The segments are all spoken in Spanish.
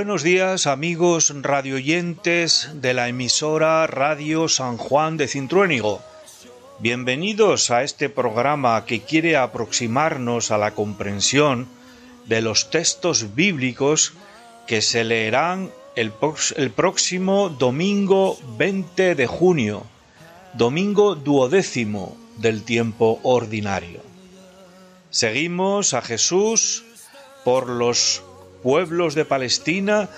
Buenos días amigos radioyentes de la emisora Radio San Juan de Cintruénigo. Bienvenidos a este programa que quiere aproximarnos a la comprensión de los textos bíblicos que se leerán el, el próximo domingo 20 de junio, domingo duodécimo del tiempo ordinario. Seguimos a Jesús por los pueblos de Palestina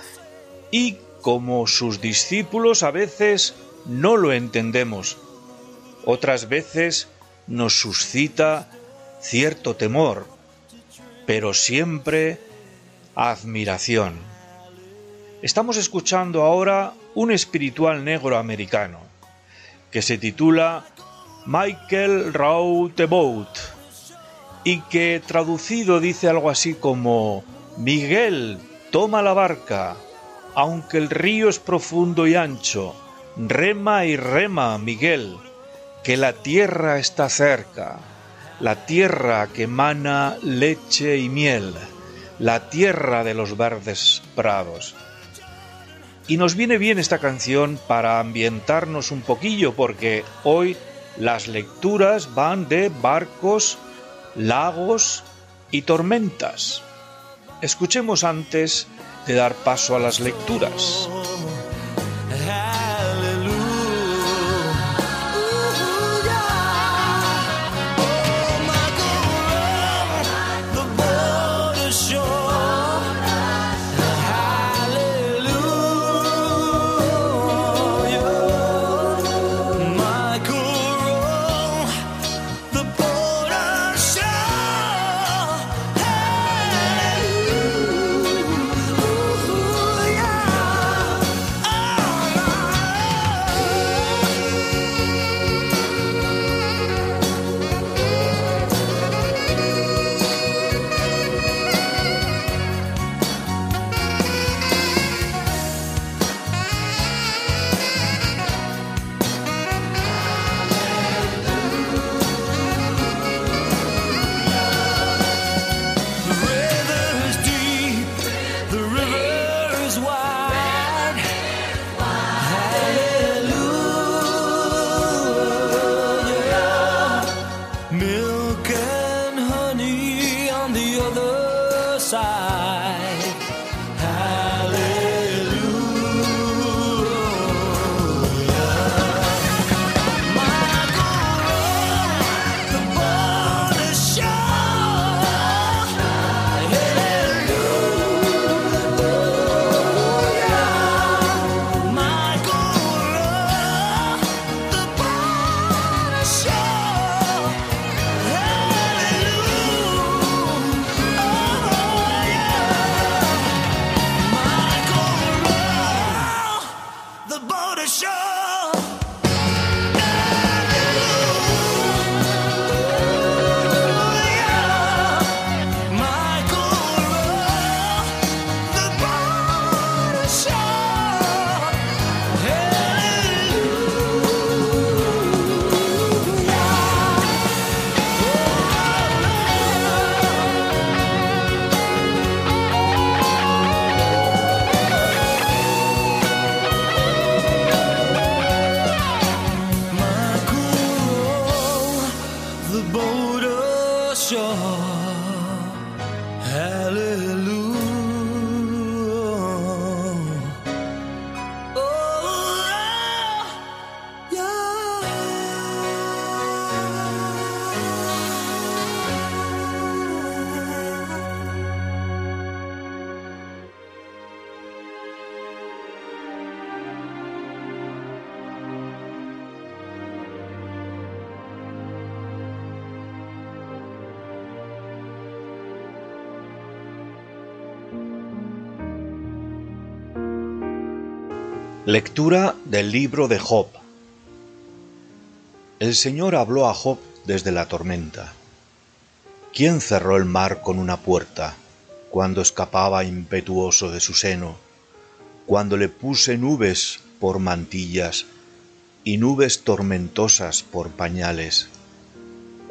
y como sus discípulos a veces no lo entendemos, otras veces nos suscita cierto temor, pero siempre admiración. Estamos escuchando ahora un espiritual negro americano que se titula Michael Routebaut y que traducido dice algo así como Miguel, toma la barca, aunque el río es profundo y ancho, rema y rema, Miguel, que la tierra está cerca, la tierra que emana leche y miel, la tierra de los verdes prados. Y nos viene bien esta canción para ambientarnos un poquillo, porque hoy las lecturas van de barcos, lagos y tormentas. Escuchemos antes de dar paso a las lecturas. Lectura del libro de Job. El Señor habló a Job desde la tormenta. ¿Quién cerró el mar con una puerta cuando escapaba impetuoso de su seno? Cuando le puse nubes por mantillas y nubes tormentosas por pañales.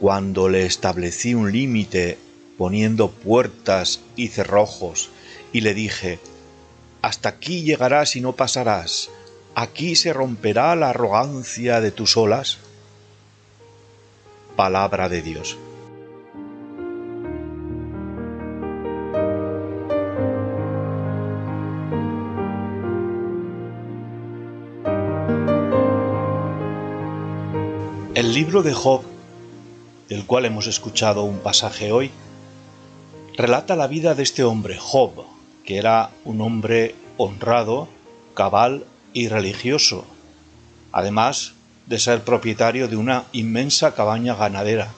Cuando le establecí un límite poniendo puertas y cerrojos y le dije, hasta aquí llegarás y no pasarás, aquí se romperá la arrogancia de tus olas. Palabra de Dios. El libro de Job, del cual hemos escuchado un pasaje hoy, relata la vida de este hombre, Job, era un hombre honrado, cabal y religioso, además de ser propietario de una inmensa cabaña ganadera.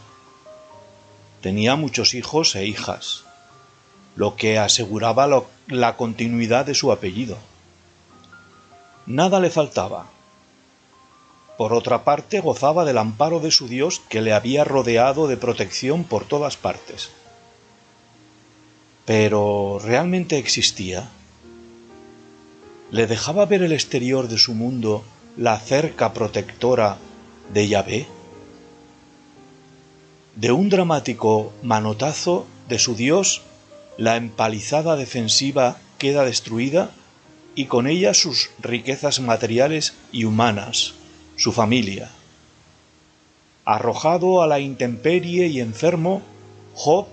Tenía muchos hijos e hijas, lo que aseguraba la continuidad de su apellido. Nada le faltaba, por otra parte, gozaba del amparo de su Dios que le había rodeado de protección por todas partes. Pero ¿realmente existía? ¿Le dejaba ver el exterior de su mundo la cerca protectora de Yahvé? De un dramático manotazo de su Dios, la empalizada defensiva queda destruida y con ella sus riquezas materiales y humanas su familia. Arrojado a la intemperie y enfermo, Job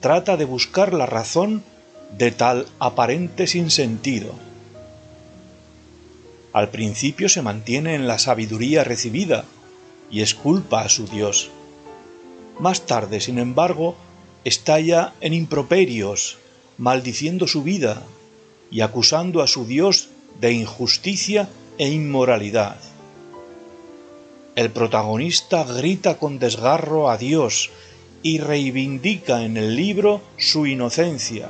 trata de buscar la razón de tal aparente sinsentido. Al principio se mantiene en la sabiduría recibida y esculpa a su Dios. Más tarde, sin embargo, estalla en improperios, maldiciendo su vida y acusando a su Dios de injusticia e inmoralidad. El protagonista grita con desgarro a Dios y reivindica en el libro su inocencia.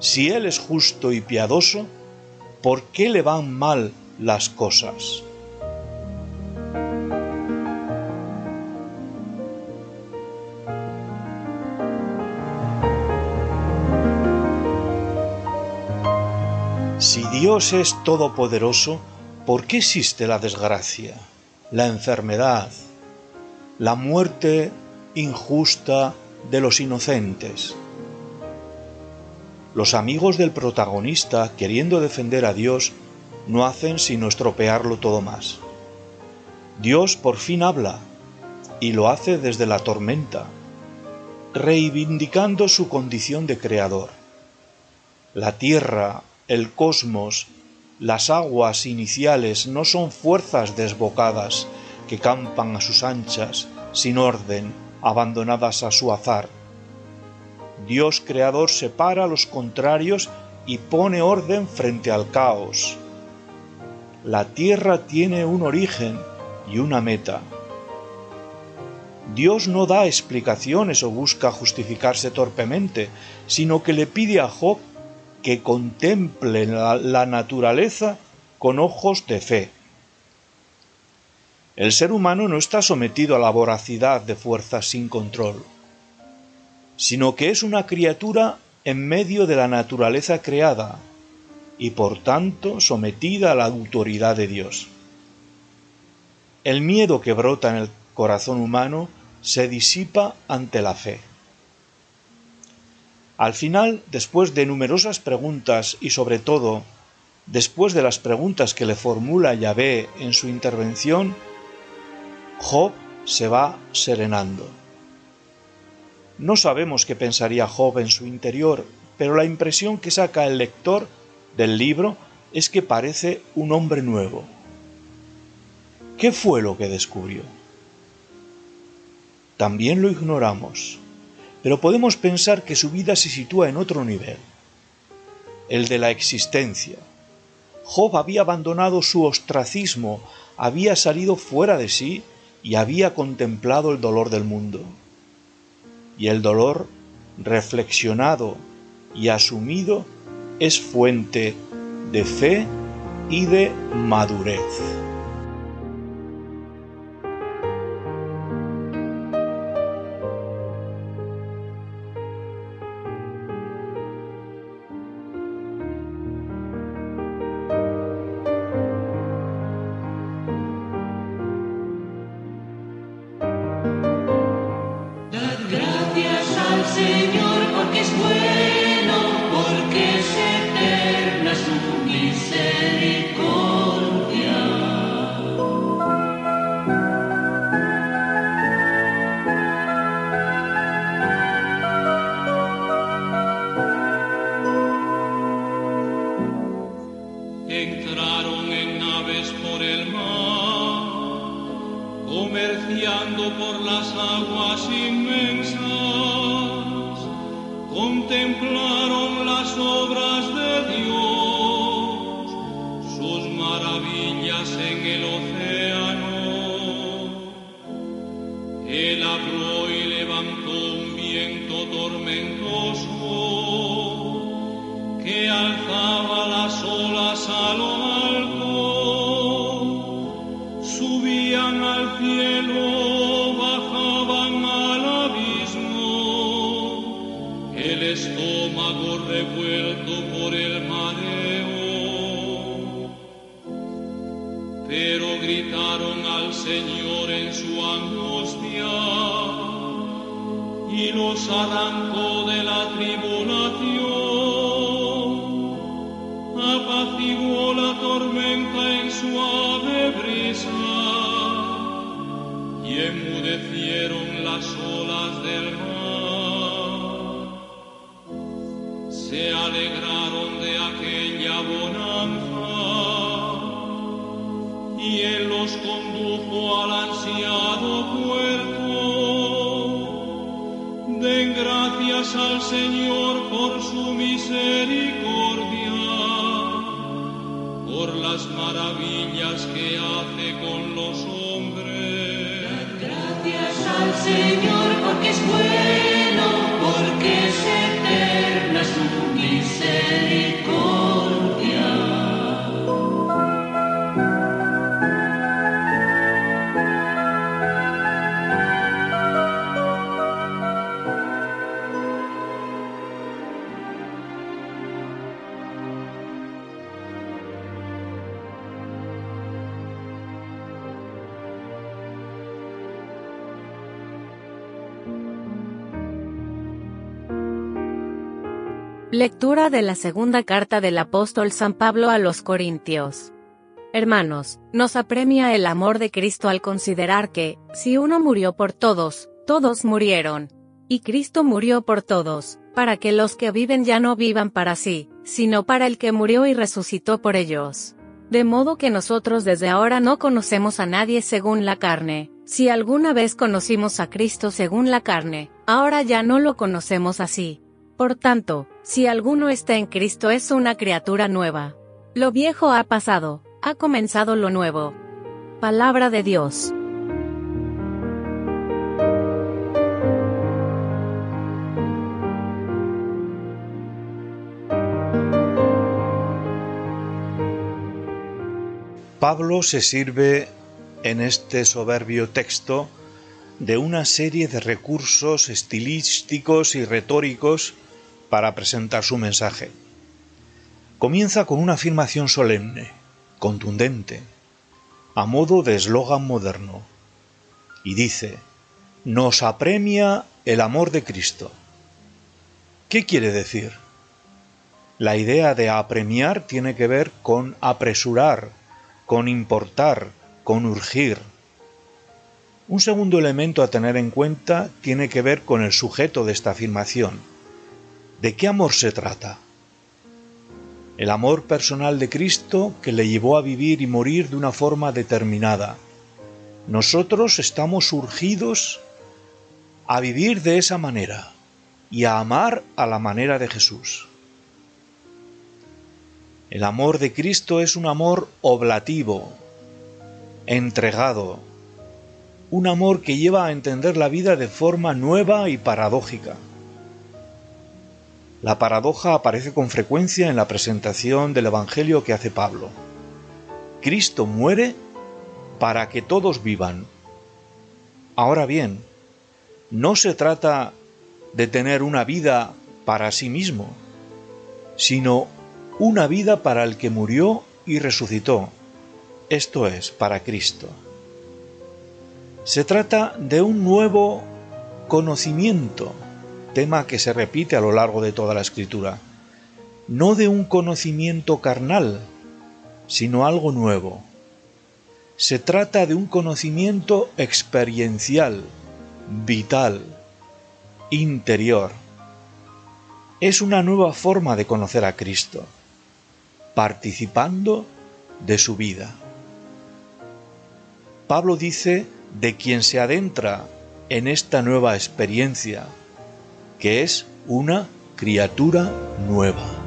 Si Él es justo y piadoso, ¿por qué le van mal las cosas? Si Dios es todopoderoso, ¿por qué existe la desgracia? la enfermedad, la muerte injusta de los inocentes. Los amigos del protagonista, queriendo defender a Dios, no hacen sino estropearlo todo más. Dios por fin habla, y lo hace desde la tormenta, reivindicando su condición de creador. La tierra, el cosmos las aguas iniciales no son fuerzas desbocadas que campan a sus anchas, sin orden, abandonadas a su azar. Dios creador separa los contrarios y pone orden frente al caos. La tierra tiene un origen y una meta. Dios no da explicaciones o busca justificarse torpemente, sino que le pide a Job que contemple la, naturaleza con ojos de fe. El ser humano no está sometido a la voracidad de fuerzas sin control, sino que es una criatura en medio de la naturaleza creada y por tanto sometida a la autoridad de Dios. El miedo que brota en el corazón humano se disipa ante la fe. Al final, después de numerosas preguntas y sobre todo después de las preguntas que le formula Yahvé en su intervención, Job se va serenando. No sabemos qué pensaría Job en su interior, pero la impresión que saca el lector del libro es que parece un hombre nuevo. ¿Qué fue lo que descubrió? También lo ignoramos pero podemos pensar que su vida se sitúa en otro nivel, el de la existencia. Job había abandonado su ostracismo, había salido fuera de sí y había contemplado el dolor del mundo. Y el dolor, reflexionado y asumido, es fuente de fe y de madurez. Señor en su angustia y los arrancó de la tribulación, apaciguó la tormenta en suave brisa y enmudecieron las olas del y Él los condujo al ansiado puerto. Den gracias al Señor por su misericordia, por las maravillas que hace con los hombres. Den gracias al Señor porque es bueno, Lectura de la segunda carta del apóstol San Pablo a los Corintios. Hermanos, nos apremia el amor de Cristo al considerar que, si uno murió por todos, todos murieron. Y Cristo murió por todos, para que los que viven ya no vivan para sí, sino para el que murió y resucitó por ellos. De modo que nosotros desde ahora no conocemos a nadie según la carne. Si alguna vez conocimos a Cristo según la carne, ahora ya no lo conocemos así. Por tanto, si alguno está en Cristo es una criatura nueva. Lo viejo ha pasado, ha comenzado lo nuevo. Palabra de Dios. Pablo se sirve en este soberbio texto de una serie de recursos estilísticos y retóricos para presentar su mensaje. Comienza con una afirmación solemne, contundente, a modo de eslogan moderno, y dice, nos apremia el amor de Cristo. ¿Qué quiere decir? La idea de apremiar tiene que ver con apresurar, con importar, con urgir. Un segundo elemento a tener en cuenta tiene que ver con el sujeto de esta afirmación ¿De qué amor se trata? El amor personal de Cristo que le llevó a vivir y morir de una forma determinada. Nosotros estamos urgidos a vivir de esa manera y a amar a la manera de Jesús. El amor de Cristo es un amor oblativo, entregado, un amor que lleva a entender la vida de forma nueva y paradójica. La paradoja aparece con frecuencia en la presentación del Evangelio que hace Pablo. Cristo muere para que todos vivan. Ahora bien, no se trata de tener una vida para sí mismo, sino una vida para el que murió y resucitó, esto es, para Cristo. Se trata de un nuevo conocimiento tema que se repite a lo largo de toda la escritura, no de un conocimiento carnal, sino algo nuevo. Se trata de un conocimiento experiencial, vital, interior. Es una nueva forma de conocer a Cristo, participando de su vida. Pablo dice de quien se adentra en esta nueva experiencia, que es una criatura nueva.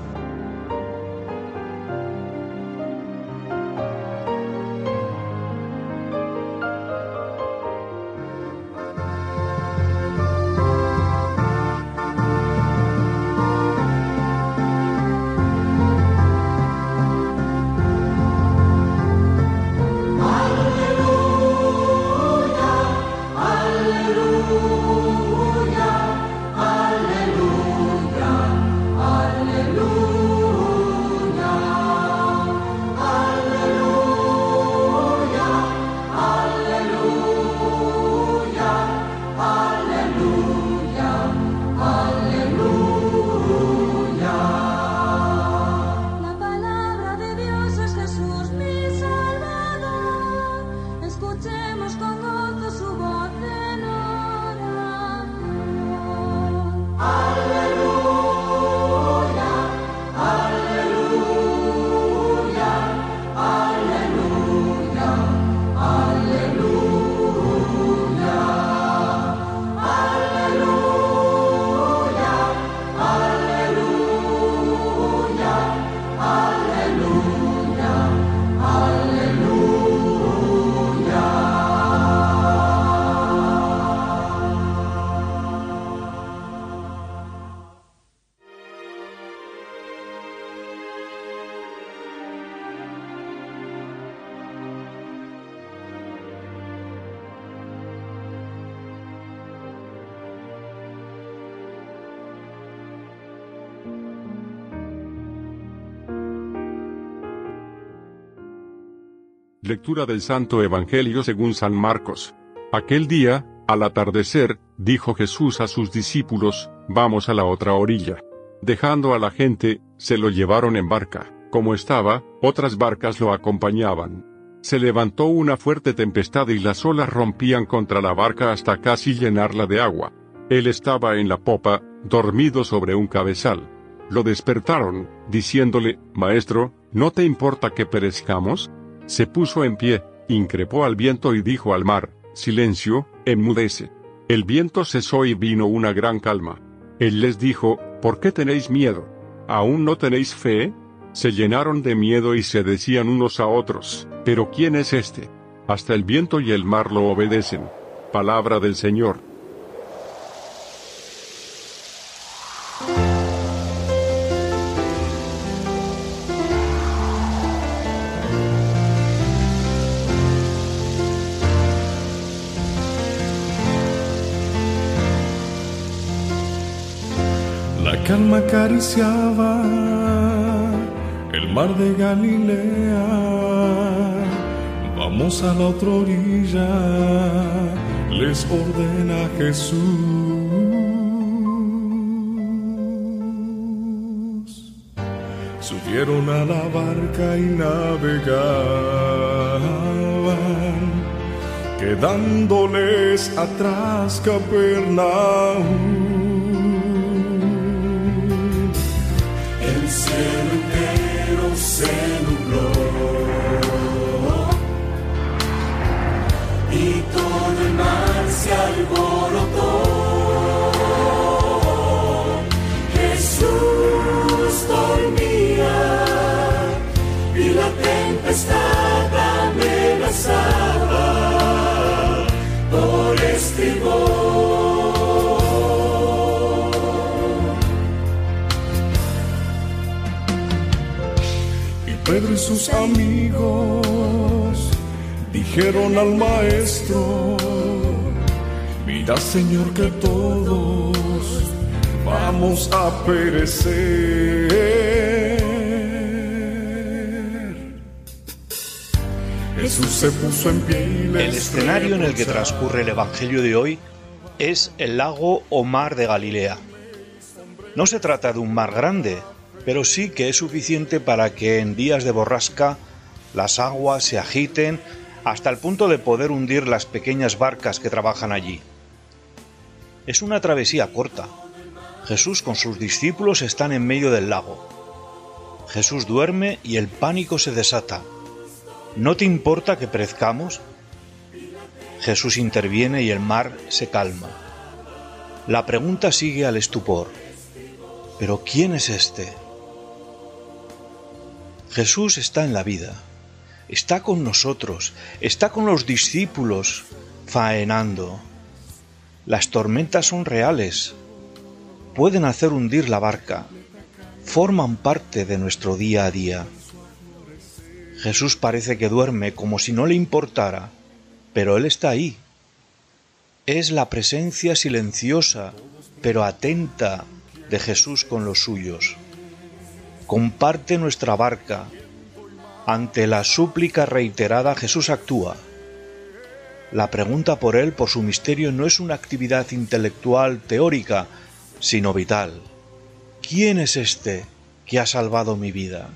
Lectura del Santo Evangelio según San Marcos. Aquel día, al atardecer, dijo Jesús a sus discípulos, Vamos a la otra orilla. Dejando a la gente, se lo llevaron en barca. Como estaba, otras barcas lo acompañaban. Se levantó una fuerte tempestad y las olas rompían contra la barca hasta casi llenarla de agua. Él estaba en la popa, dormido sobre un cabezal. Lo despertaron, diciéndole, Maestro, ¿no te importa que perezcamos? Se puso en pie, increpó al viento y dijo al mar, Silencio, enmudece. El viento cesó y vino una gran calma. Él les dijo, ¿por qué tenéis miedo? ¿Aún no tenéis fe? Se llenaron de miedo y se decían unos a otros, ¿pero quién es este? Hasta el viento y el mar lo obedecen. Palabra del Señor. Calma acariciaba el mar de Galilea. Vamos a la otra orilla, les ordena Jesús. Subieron a la barca y navegaban, quedándoles atrás Capernaum. Dijeron al maestro, mira Señor que todos vamos a perecer. Jesús se puso en pie. el escenario en el que transcurre el Evangelio de hoy es el lago o mar de Galilea. No se trata de un mar grande, pero sí que es suficiente para que en días de borrasca las aguas se agiten hasta el punto de poder hundir las pequeñas barcas que trabajan allí. Es una travesía corta. Jesús con sus discípulos están en medio del lago. Jesús duerme y el pánico se desata. ¿No te importa que perezcamos? Jesús interviene y el mar se calma. La pregunta sigue al estupor. ¿Pero quién es este? Jesús está en la vida, está con nosotros, está con los discípulos, faenando. Las tormentas son reales, pueden hacer hundir la barca, forman parte de nuestro día a día. Jesús parece que duerme como si no le importara, pero Él está ahí. Es la presencia silenciosa, pero atenta de Jesús con los suyos comparte nuestra barca. Ante la súplica reiterada Jesús actúa. La pregunta por él, por su misterio, no es una actividad intelectual teórica, sino vital. ¿Quién es este que ha salvado mi vida?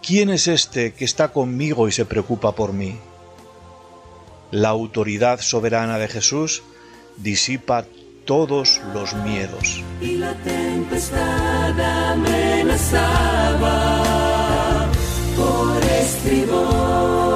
¿Quién es este que está conmigo y se preocupa por mí? La autoridad soberana de Jesús disipa todos los miedos. Y la tempestad amenazaba por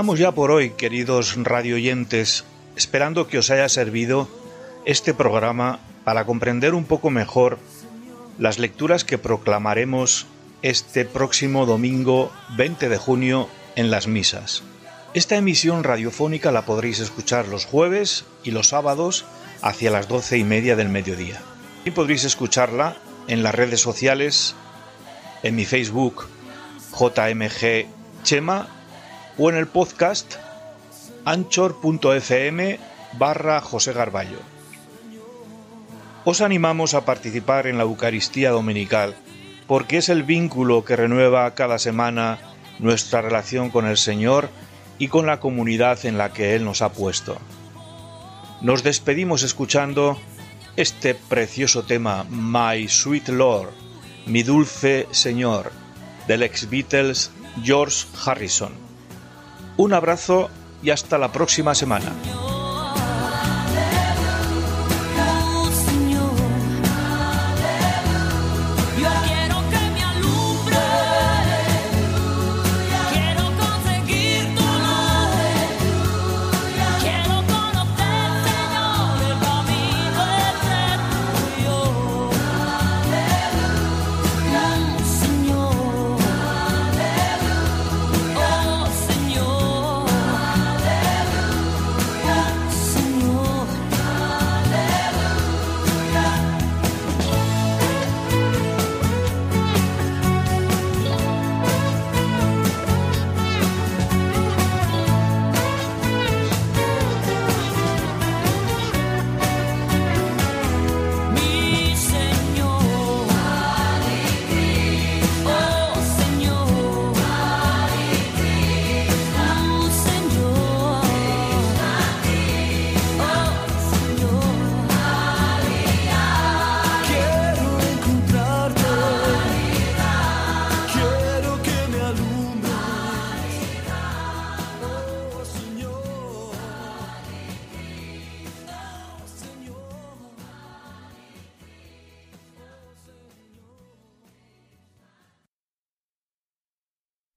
terminamos ya por hoy, queridos radioyentes, esperando que os haya servido este programa para comprender un poco mejor las lecturas que proclamaremos este próximo domingo 20 de junio en las misas. Esta emisión radiofónica la podréis escuchar los jueves y los sábados hacia las doce y media del mediodía. Y podréis escucharla en las redes sociales, en mi Facebook JMG Chema o en el podcast anchor.fm barra José Garballo. Os animamos a participar en la Eucaristía Dominical porque es el vínculo que renueva cada semana nuestra relación con el Señor y con la comunidad en la que Él nos ha puesto. Nos despedimos escuchando este precioso tema My Sweet Lord, mi dulce Señor, del ex Beatles George Harrison. Un abrazo y hasta la próxima semana.